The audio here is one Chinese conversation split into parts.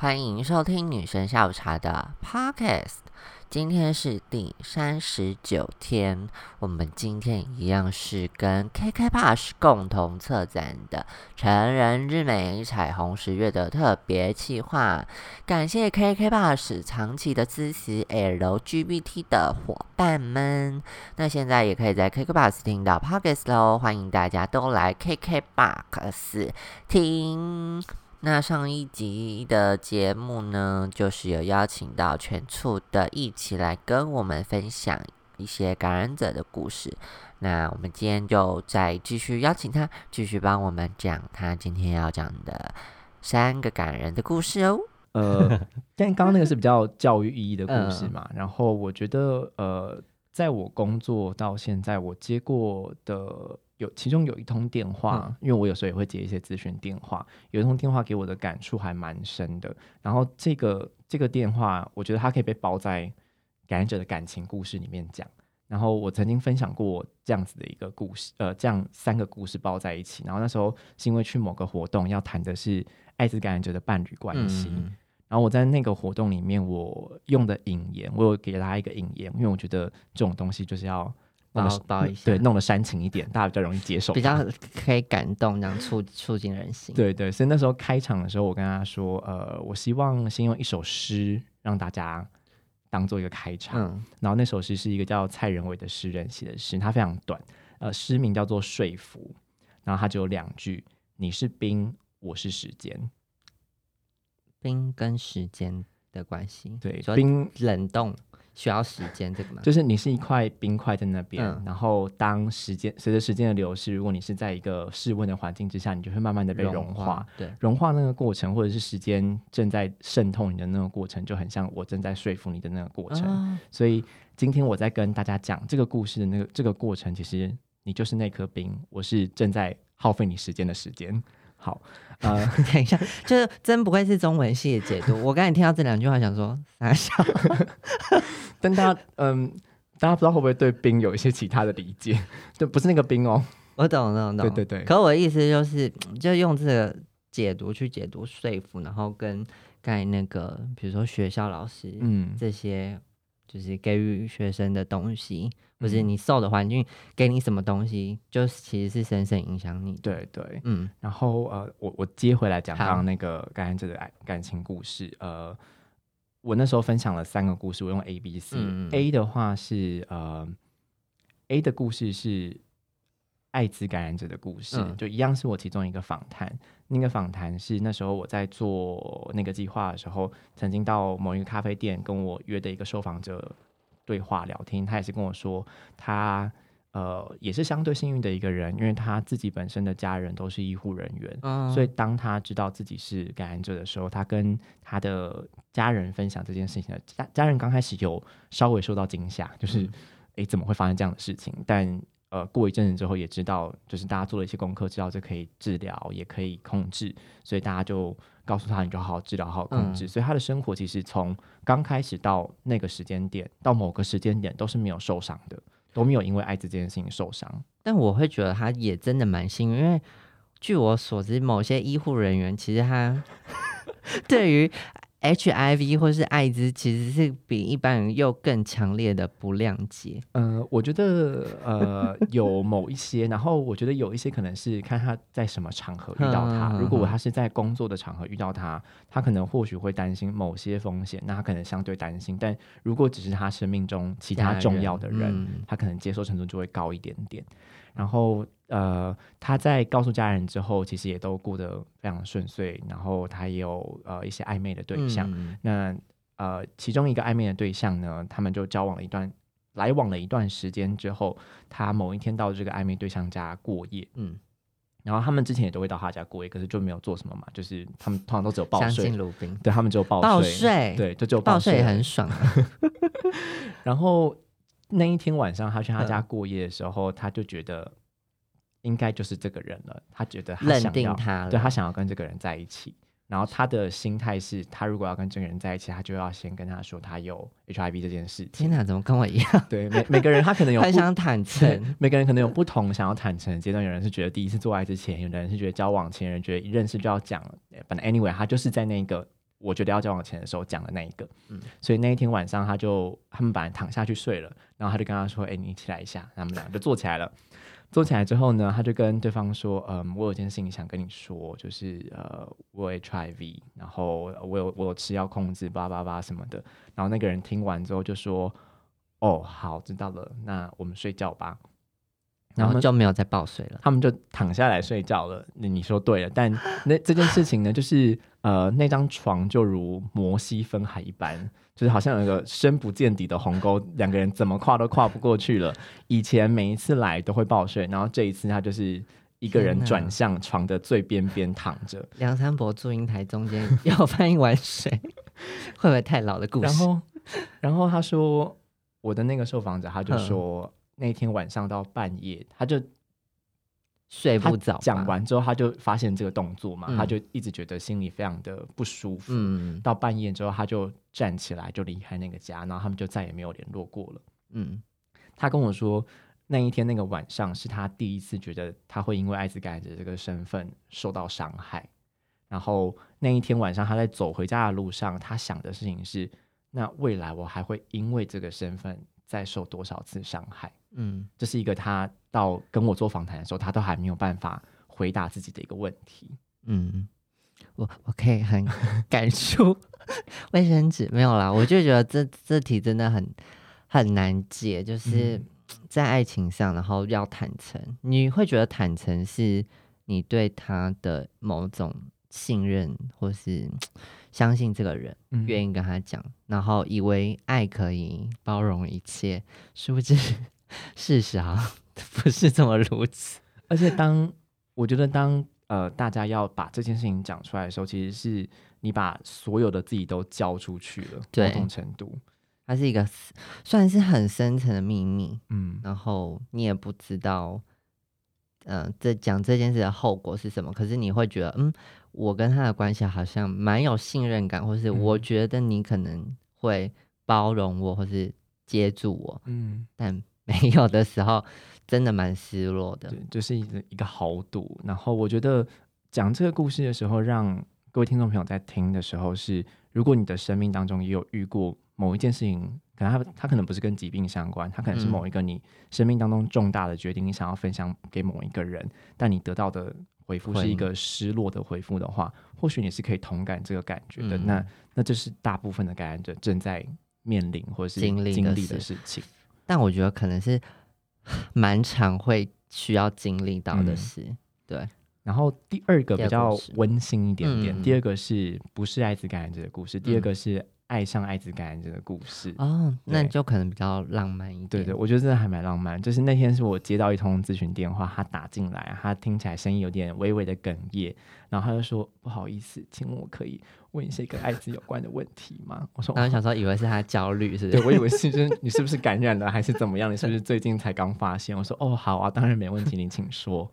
欢迎收听女生下午茶的 Podcast。今天是第三十九天，我们今天一样是跟 KK Bus 共同策展的成人日美彩虹十月的特别企划。感谢 KK Bus 长期的支持 LGBT 的伙伴们。那现在也可以在 KK Bus 听到 Podcast 喽，欢迎大家都来 KK Bus 听。那上一集的节目呢，就是有邀请到全处的一起来跟我们分享一些感染者的故事。那我们今天就再继续邀请他，继续帮我们讲他今天要讲的三个感人的故事哦。呃，但刚刚那个是比较教育意义的故事嘛。然后我觉得，呃，在我工作到现在，我接过的。有其中有一通电话，因为我有时候也会接一些咨询电话，有一通电话给我的感触还蛮深的。然后这个这个电话，我觉得它可以被包在感染者的感情故事里面讲。然后我曾经分享过这样子的一个故事，呃，这样三个故事包在一起。然后那时候是因为去某个活动，要谈的是艾滋感染者的伴侣关系。然后我在那个活动里面，我用的引言，我有给大家一个引言，因为我觉得这种东西就是要。包包一下，对，弄得煽情一点，大家比较容易接受，比较可以感动，这样促促进人心。对对，所以那时候开场的时候，我跟他说，呃，我希望先用一首诗让大家当做一个开场。嗯，然后那首诗是一个叫蔡仁伟的诗人写的诗，他非常短，呃，诗名叫做《说服》，然后它只有两句：你是冰，我是时间。冰跟时间的关系，对，冰冷冻。需要时间，这个吗？就是你是一块冰块在那边，然后当时间随着时间的流逝，如果你是在一个室温的环境之下，你就会慢慢的被融化。对，融化那个过程，或者是时间正在渗透你的那个过程，就很像我正在说服你的那个过程。所以今天我在跟大家讲这个故事的那个这个过程，其实你就是那颗冰，我是正在耗费你时间的时间。好，呃，等一下，就是真不愧是中文系的解读。我刚才听到这两句话，想说傻笑。但大家，嗯，大家不知道会不会对冰有一些其他的理解？对，不是那个冰哦。我懂，懂，懂。对对对。可我的意思就是，就用这个解读去解读说服，然后跟盖那个，比如说学校老师，嗯，这些。就是给予学生的东西，或是你受的环境给你什么东西，就其实是深深影响你。对对，嗯。然后呃，我我接回来讲刚刚那个感染者的爱感情故事。呃，我那时候分享了三个故事，我用 A、B、C。A 的话是呃，A 的故事是艾滋感染者的故事，就一样是我其中一个访谈。那个访谈是那时候我在做那个计划的时候，曾经到某一个咖啡店跟我约的一个受访者对话聊天。他也是跟我说，他呃也是相对幸运的一个人，因为他自己本身的家人都是医护人员，所以当他知道自己是感染者的时候，他跟他的家人分享这件事情的家家人刚开始有稍微受到惊吓，就是诶怎么会发生这样的事情？但呃，过一阵子之后也知道，就是大家做了一些功课，知道这可以治疗，也可以控制，所以大家就告诉他，你就好好治疗，好好控制。所以他的生活其实从刚开始到那个时间点，到某个时间点都是没有受伤的，都没有因为艾滋这件事情受伤。但我会觉得他也真的蛮幸运，因为据我所知，某些医护人员其实他对于。HIV 或是艾滋其实是比一般人又更强烈的不谅解。呃，我觉得呃 有某一些，然后我觉得有一些可能是看他在什么场合遇到他。如果他是在工作的场合遇到他，他可能或许会担心某些风险，那他可能相对担心。但如果只是他生命中其他重要的人，他可能接受程度就会高一点点。然后，呃，他在告诉家人之后，其实也都过得非常顺遂。然后他也有呃一些暧昧的对象。那呃，其中一个暧昧的对象呢，他们就交往了一段，来往了一段时间之后，他某一天到这个暧昧对象家过夜。嗯。然后他们之前也都会到他家过夜，可是就没有做什么嘛，就是他们通常都只有报税。对他们只有报报税。对，就只有报税很爽。然后。那一天晚上，他去他家过夜的时候，他就觉得应该就是这个人了。他觉得认定他，对他想要跟这个人在一起。然后他的心态是，他如果要跟这个人在一起，他就要先跟他说他有 HIV 这件事。天哪，怎么跟我一样？对，每每个人他可能有 很想坦 诚，每个人可能有不同想要坦诚的阶段。有人是觉得第一次做爱之前，有的人是觉得交往前，人觉得一认识就要讲。反正 anyway，他就是在那个我觉得要交往前的时候讲的那一个。嗯，所以那一天晚上，他就他们本来躺下去睡了，然后他就跟他说：“哎，你起来一下。”他们俩就坐起来了。坐起来之后呢，他就跟对方说：“嗯，我有件事情想跟你说，就是呃，我 HIV，然后我有我有吃药控制，叭叭叭什么的。”然后那个人听完之后就说：“哦，好，知道了，那我们睡觉吧。”然后就没有再抱睡了，他们就躺下来睡觉了。那你说对了，但那这件事情呢，就是呃，那张床就如摩西分海一般，就是好像有一个深不见底的鸿沟，两个人怎么跨都跨不过去了。以前每一次来都会抱睡，然后这一次他就是一个人转向床的最边边躺着。梁山伯祝英台中间要翻一碗水，会不会太老的故事？然后，然后他说，我的那个受访者他就说。那天晚上到半夜，他就睡不着。讲完之后，他就发现这个动作嘛，他就一直觉得心里非常的不舒服。嗯，到半夜之后，他就站起来就离开那个家，然后他们就再也没有联络过了。嗯，他跟我说，那一天那个晚上是他第一次觉得他会因为艾滋感染者这个身份受到伤害。然后那一天晚上，他在走回家的路上，他想的事情是：那未来我还会因为这个身份再受多少次伤害？嗯，这是一个他到跟我做访谈的时候，他都还没有办法回答自己的一个问题。嗯，我我可以很 感触卫生纸没有啦，我就觉得这这题真的很很难解，就是 在爱情上，然后要坦诚，你会觉得坦诚是你对他的某种信任，或是 相信这个人，愿意跟他讲，然后以为爱可以包容一切，殊不知。事实啊，不是这么如此。而且，当我觉得当呃大家要把这件事情讲出来的时候，其实是你把所有的自己都交出去了，某种程度，它是一个算是很深层的秘密。嗯，然后你也不知道，嗯，这讲这件事的后果是什么。可是你会觉得，嗯，我跟他的关系好像蛮有信任感，或是我觉得你可能会包容我，或是接住我。嗯，但。没有的时候，真的蛮失落的。对，就是一个一个豪赌。然后我觉得讲这个故事的时候，让各位听众朋友在听的时候，是如果你的生命当中也有遇过某一件事情，可能他他可能不是跟疾病相关，他可能是某一个你生命当中重大的决定，你想要分享给某一个人，但你得到的回复是一个失落的回复的话，或许你是可以同感这个感觉的。那那这是大部分的感染者正在面临或者是经历的事情。但我觉得可能是 蛮常会需要经历到的事，对。然后第二个比较温馨一点点，第二个是不是艾滋感染者的故事？第二个是。爱上艾滋感染者的故事哦，那就可能比较浪漫一点。对对，我觉得真的还蛮浪漫。就是那天是我接到一通咨询电话，他打进来，他听起来声音有点微微的哽咽，然后他就说：“不好意思，请问我可以问一些跟艾滋有关的问题吗？”我说：“然后小时候以为是他焦虑，是不是？对我以为是，就是你是不是感染了，还是怎么样？你是不是最近才刚发现？”我说：“哦，好啊，当然没问题，你请说。”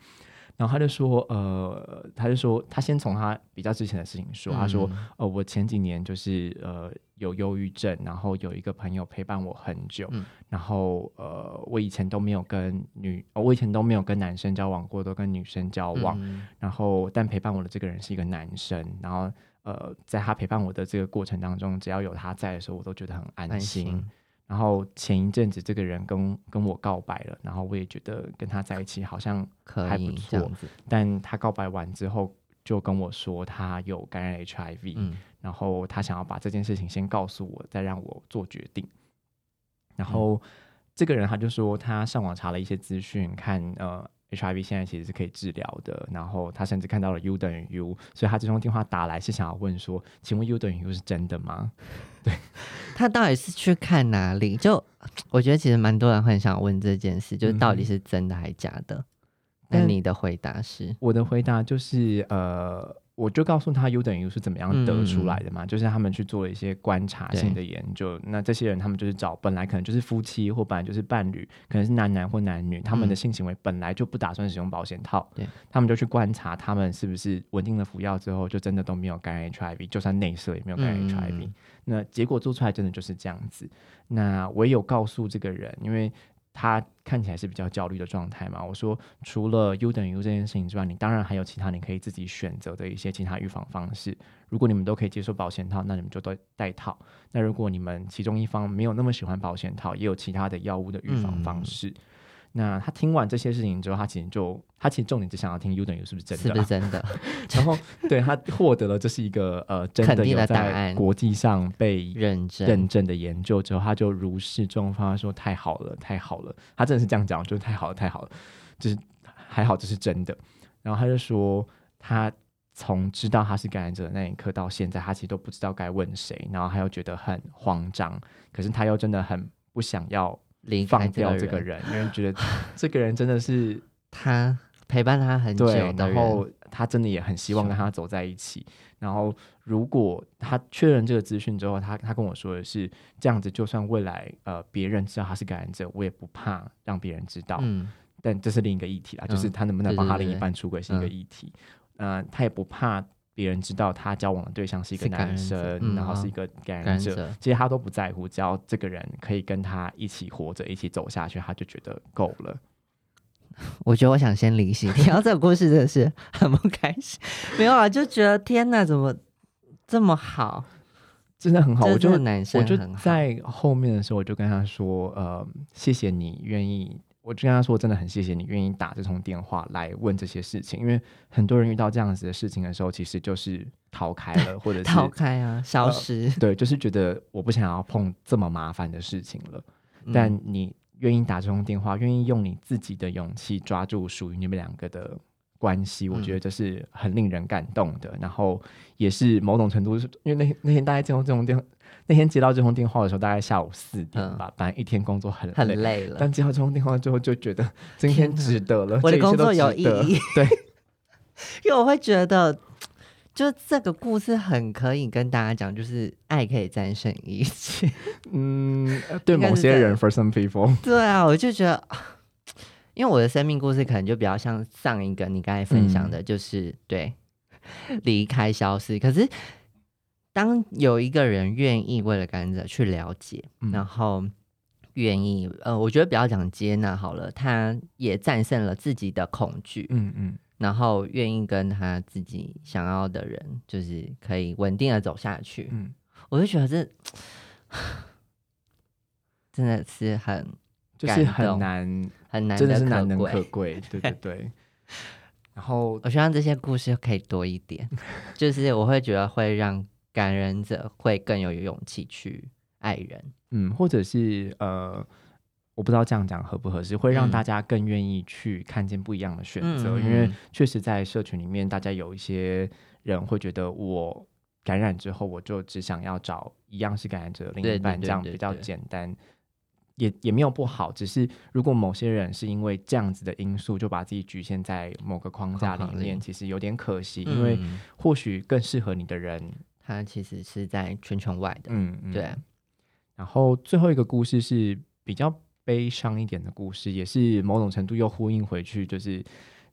然后他就说，呃，他就说，他先从他比较之前的事情说。他说，呃，我前几年就是呃有忧郁症，然后有一个朋友陪伴我很久，然后呃，我以前都没有跟女，我以前都没有跟男生交往过，都跟女生交往。然后，但陪伴我的这个人是一个男生，然后呃，在他陪伴我的这个过程当中，只要有他在的时候，我都觉得很安心。然后前一阵子这个人跟跟我告白了，然后我也觉得跟他在一起好像还不错。但他告白完之后就跟我说他有感染 HIV，然后他想要把这件事情先告诉我，再让我做决定。然后这个人他就说他上网查了一些资讯，看呃。HIV 现在其实是可以治疗的，然后他甚至看到了 U 等于 U，所以他这通电话打来是想要问说，请问 U 等于 U 是真的吗？对，他到底是去看哪里？就我觉得其实蛮多人很想问这件事，就是到底是真的还是假的？那你的回答是？我的回答就是呃。我就告诉他 U 等于 U 是怎么样得出来的嘛，就是他们去做了一些观察性的研究。那这些人他们就是找本来可能就是夫妻或本来就是伴侣，可能是男男或男女，他们的性行为本来就不打算使用保险套，对，他们就去观察他们是不是稳定了服药之后就真的都没有感染 HIV，就算内射也没有感染 HIV。那结果做出来真的就是这样子。那我也有告诉这个人，因为。他看起来是比较焦虑的状态嘛。我说，除了 U 等于 U 这件事情之外，你当然还有其他你可以自己选择的一些其他预防方式。如果你们都可以接受保险套，那你们就都带套。那如果你们其中一方没有那么喜欢保险套，也有其他的药物的预防方式。那他听完这些事情之后，他其实就他其实重点只想要听 U 等于是不是真的，是不是真的？然后对他获得了这是一个呃真的有在国际上被认证认证的研究之后，他就如释重负，他说太好了，太好了。他真的是这样讲，就是太好了，太好了，就是还好这是真的。然后他就说，他从知道他是感染者的那一刻到现在，他其实都不知道该问谁，然后他又觉得很慌张，可是他又真的很不想要。放掉这个人，因为觉得 这个人真的是他陪伴他很久，然后他真的也很希望跟他走在一起。然后如果他确认这个资讯之后，他他跟我说的是这样子，就算未来呃别人知道他是感染者，我也不怕让别人知道。嗯，但这是另一个议题啦，就是他能不能帮他另一半出轨是一个议题。嗯，他也不怕。别人知道他交往的对象是一个男生，然后是一个感染者，其实他都不在乎，只要这个人可以跟他一起活着，一起走下去，他就觉得够了。我觉得我想先离席，听到这个故事真的是很不开心。没有啊，就觉得天哪，怎么这么好？真的很好，我就男生，我就在后面的时候，我就跟他说：“呃，谢谢你愿意。”我就跟他说：“真的很谢谢你愿意打这通电话来问这些事情，因为很多人遇到这样子的事情的时候，其实就是逃开了，或者是 逃开啊，消失。对，就是觉得我不想要碰这么麻烦的事情了。但你愿意打这通电话，愿意用你自己的勇气抓住属于你们两个的关系，我觉得这是很令人感动的。然后也是某种程度，是因为那那天大家接到这通电话。”那天接到这通电话的时候，大概下午四点吧。本来一天工作很很累了，但接到这通电话之后，就觉得今天值得了。我的工作有意义，对，因为我会觉得，就这个故事很可以跟大家讲，就是爱可以战胜一切。嗯，对某些人，for some people，对啊，我就觉得，因为我的生命故事可能就比较像上一个你刚才分享的，就是对 离开、消失，可是。当有一个人愿意为了感染者去了解，然后愿意呃，我觉得不要讲接纳好了，他也战胜了自己的恐惧，嗯嗯，然后愿意跟他自己想要的人，就是可以稳定的走下去，嗯，我就觉得这 真的是很就是很难很难，真的是难能可贵，对对对。然后我希望这些故事可以多一点，就是我会觉得会让。感染者会更有勇气去爱人，嗯，或者是呃，我不知道这样讲合不合适，会让大家更愿意去看见不一样的选择，因为确实在社群里面，大家有一些人会觉得我感染之后，我就只想要找一样是感染者另一半，这样比较简单，也也没有不好，只是如果某些人是因为这样子的因素，就把自己局限在某个框架里面，其实有点可惜，因为或许更适合你的人。他其实是在圈圈外的，嗯，对。然后最后一个故事是比较悲伤一点的故事，也是某种程度又呼应回去，就是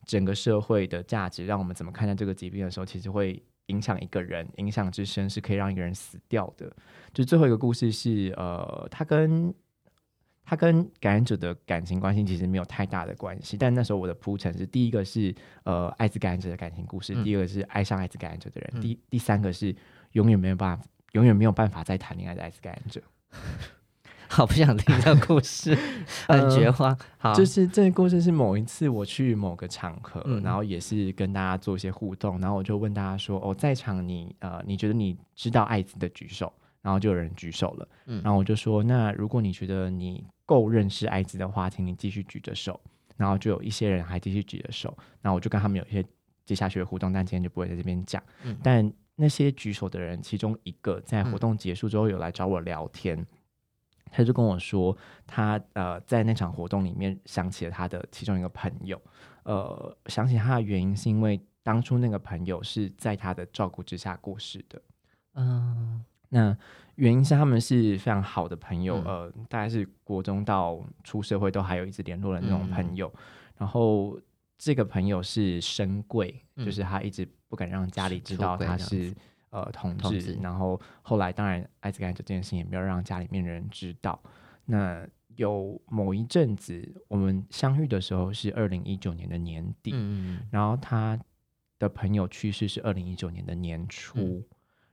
整个社会的价值，让我们怎么看待这个疾病的时候，其实会影响一个人，影响之深是可以让一个人死掉的。就最后一个故事是，呃，他跟他跟感染者的感情关系其实没有太大的关系，但那时候我的铺陈是：第一个是呃艾滋感染者的感情故事，第二个是爱上艾滋感染者的人，第第三个是。永远没有办法，永远没有办法再谈恋爱的艾滋感染者。好，不想听这个故事，很绝望。好，就是这个故事是某一次我去某个场合，然后也是跟大家做一些互动，然后我就问大家说：“哦，在场你呃，你觉得你知道艾滋的举手？”然后就有人举手了。嗯，然后我就说：“那如果你觉得你够认识艾滋的话，请你继续举着手。”然后就有一些人还继续举着手，然后我就跟他们有一些接下去的互动，但今天就不会在这边讲。嗯，但。那些举手的人，其中一个在活动结束之后有来找我聊天，他就跟我说，他呃在那场活动里面想起了他的其中一个朋友，呃，想起他的原因是因为当初那个朋友是在他的照顾之下过世的，嗯，那原因是他们是非常好的朋友，呃，大概是国中到出社会都还有一直联络的那种朋友，然后这个朋友是深贵，就是他一直。不敢让家里知道他是呃同志，然后后来当然艾滋感染这件事情也没有让家里面的人知道。那有某一阵子，我们相遇的时候是二零一九年的年底，然后他的朋友去世是二零一九年的年初，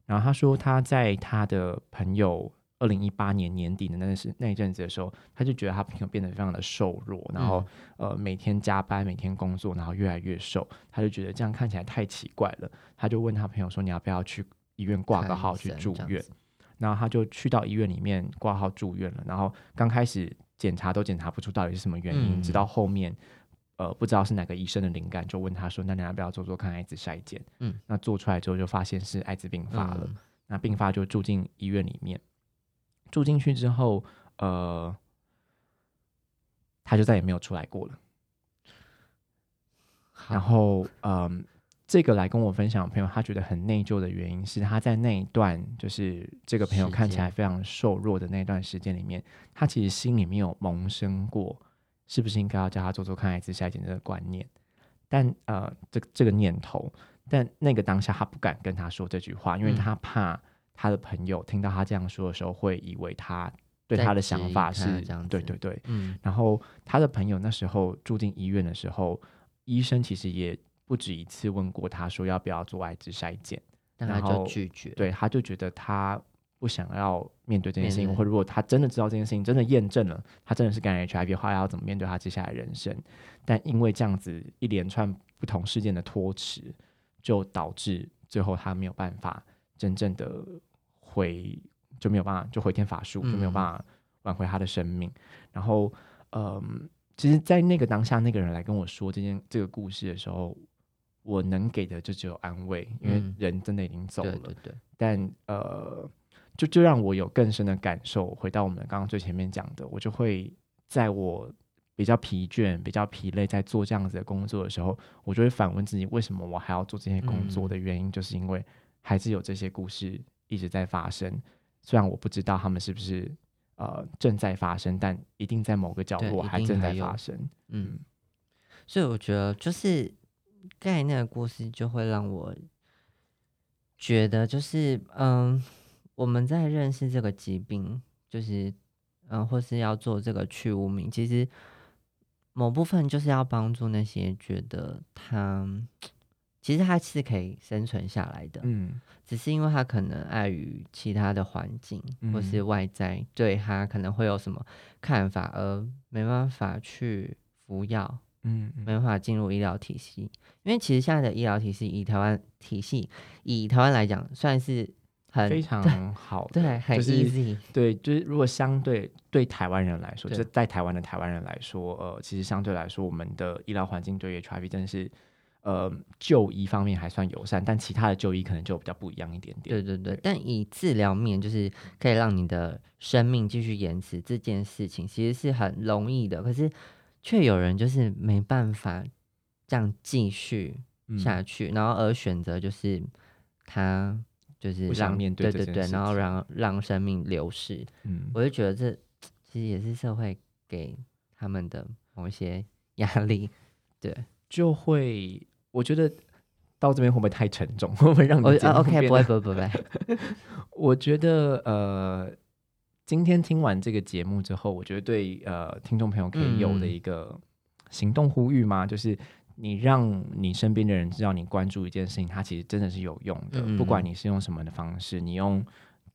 然后他说他在他的朋友二零一八年年底的那是那一阵子的时候，他就觉得他朋友变得非常的瘦弱，然后呃每天加班每天工作，然后越来越瘦，他就觉得这样看起来太奇怪了，他就问他朋友说你要不要去医院挂个号去住院。然后他就去到医院里面挂号住院了。然后刚开始检查都检查不出到底是什么原因，直到后面，呃，不知道是哪个医生的灵感，就问他说：“那你要不要做做看艾滋筛检？”嗯，那做出来之后就发现是艾滋病发了。那病发就住进医院里面。住进去之后，呃，他就再也没有出来过了。然后，嗯。这个来跟我分享的朋友，他觉得很内疚的原因是，他在那一段就是这个朋友看起来非常瘦弱的那段时间里面，他其实心里面有萌生过，是不是应该要叫他做做看艾滋筛检这个观念，但呃，这这个念头，但那个当下他不敢跟他说这句话，因为他怕他的朋友听到他这样说的时候，会以为他对他的想法是这样，对对对，嗯，然后他的朋友那时候住进医院的时候，医生其实也。不止一次问过他说要不要做艾滋筛检，但他就拒绝。对，他就觉得他不想要面对这件事情，或者如果他真的知道这件事情，真的验证了他真的是感染 HIV 的话，要怎么面对他接下来人生？但因为这样子一连串不同事件的拖迟，就导致最后他没有办法真正的回，就没有办法就回天乏术，就没有办法挽回他的生命。然后，嗯，其实，在那个当下，那个人来跟我说这件这个故事的时候。我能给的就只有安慰，因为人真的已经走了。对对。但呃，就就让我有更深的感受。回到我们刚刚最前面讲的，我就会在我比较疲倦、比较疲累，在做这样子的工作的时候，我就会反问自己：为什么我还要做这些工作？的原因就是因为还是有这些故事一直在发生。虽然我不知道他们是不是呃正在发生，但一定在某个角落还正在发生。嗯。所以我觉得就是。刚才那个故事就会让我觉得，就是嗯，我们在认识这个疾病，就是嗯，或是要做这个去污名，其实某部分就是要帮助那些觉得他其实他是可以生存下来的，嗯，只是因为他可能碍于其他的环境或是外在对他可能会有什么看法，而没办法去服药。嗯，没。办法进入医疗体系，因为其实现在的医疗体系，以台湾体系，以台湾来讲，算是很非常好，对，很 easy，对，就是如果相对对台湾人来说，就是在台湾的台湾人来说，呃，其实相对来说，我们的医疗环境对 HIV 真的是，呃，就医方面还算友善，但其他的就医可能就比较不一样一点点。对对对，但以治疗面，就是可以让你的生命继续延迟这件事情，其实是很容易的，可是。却有人就是没办法这样继续下去，然后而选择就是他就是让面对对对对，然后让让生命流逝。嗯，我就觉得这其实也是社会给他们的某一些 压力。对，就会我觉得到这边会不会太沉重？会不会让你啊 OK？不会不会不会。我觉得呃。今天听完这个节目之后，我觉得对呃听众朋友可以有的一个行动呼吁吗？就是你让你身边的人知道你关注一件事情，它其实真的是有用的。不管你是用什么的方式，你用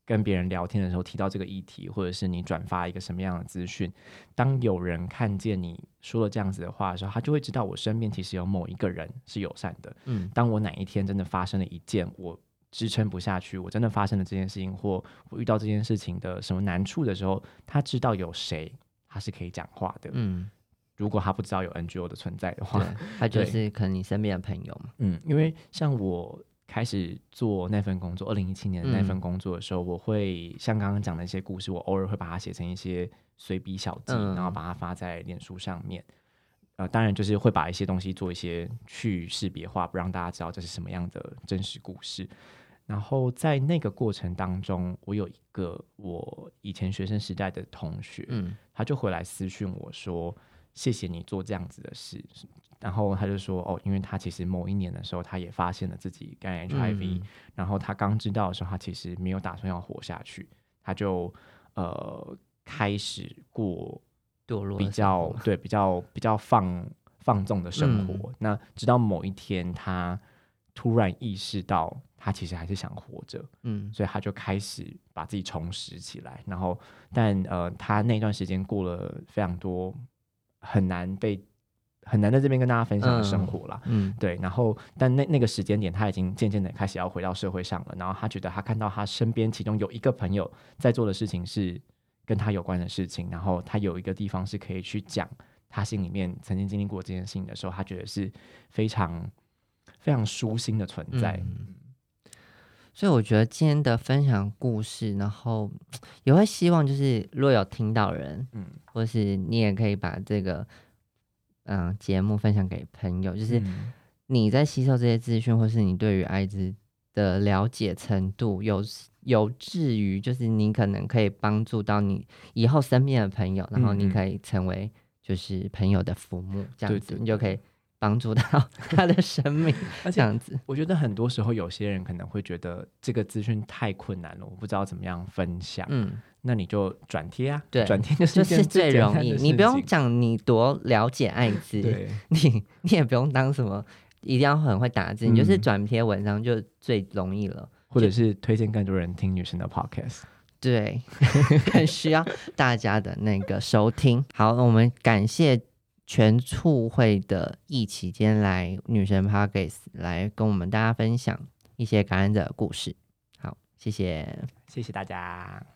跟别人聊天的时候提到这个议题，或者是你转发一个什么样的资讯，当有人看见你说了这样子的话的时候，他就会知道我身边其实有某一个人是友善的。嗯，当我哪一天真的发生了一件我。支撑不下去，我真的发生了这件事情，或我遇到这件事情的什么难处的时候，他知道有谁，他是可以讲话的。嗯，如果他不知道有 NGO 的存在的话，他 就是可能你身边的朋友嘛。嗯，因为像我开始做那份工作，二零一七年的那份工作的时候，我会像刚刚讲的一些故事，我偶尔会把它写成一些随笔小记，然后把它发在脸书上面。呃，当然就是会把一些东西做一些去识别化，不让大家知道这是什么样的真实故事。然后在那个过程当中，我有一个我以前学生时代的同学，嗯，他就回来私讯我说：“谢谢你做这样子的事。”然后他就说：“哦，因为他其实某一年的时候，他也发现了自己感染 HIV，然后他刚知道的时候，他其实没有打算要活下去，他就呃开始过堕落比较对比较比较放放纵的生活。那直到某一天，他突然意识到，他其实还是想活着，嗯，所以他就开始把自己重拾起来。然后，但呃，他那段时间过了非常多很难被很难在这边跟大家分享的生活了，嗯，对。然后，但那那个时间点，他已经渐渐的开始要回到社会上了。然后，他觉得他看到他身边其中有一个朋友在做的事情是。跟他有关的事情，然后他有一个地方是可以去讲他心里面曾经经历过这件事情的时候，他觉得是非常非常舒心的存在。所以我觉得今天的分享故事，然后也会希望就是若有听到人，嗯，或是你也可以把这个嗯节目分享给朋友，就是你在吸收这些资讯，或是你对于艾滋的了解程度有。有至于，就是你可能可以帮助到你以后身边的朋友，然后你可以成为就是朋友的父母，这样子你就可以帮助到他的生命。这样子，我觉得很多时候有些人可能会觉得这个资讯太困难了，我不知道怎么样分享。嗯，那你就转贴啊，对，转贴就是最容易。你不用讲你多了解艾滋，你你也不用当什么一定要很会打字，你就是转贴文章就最容易了。或者是推荐更多人听女生的 podcast，对，很需要大家的那个收听。好，我们感谢全促会的一期间来女神 p a r k e s 来跟我们大家分享一些感染者的故事。好，谢谢，谢谢大家。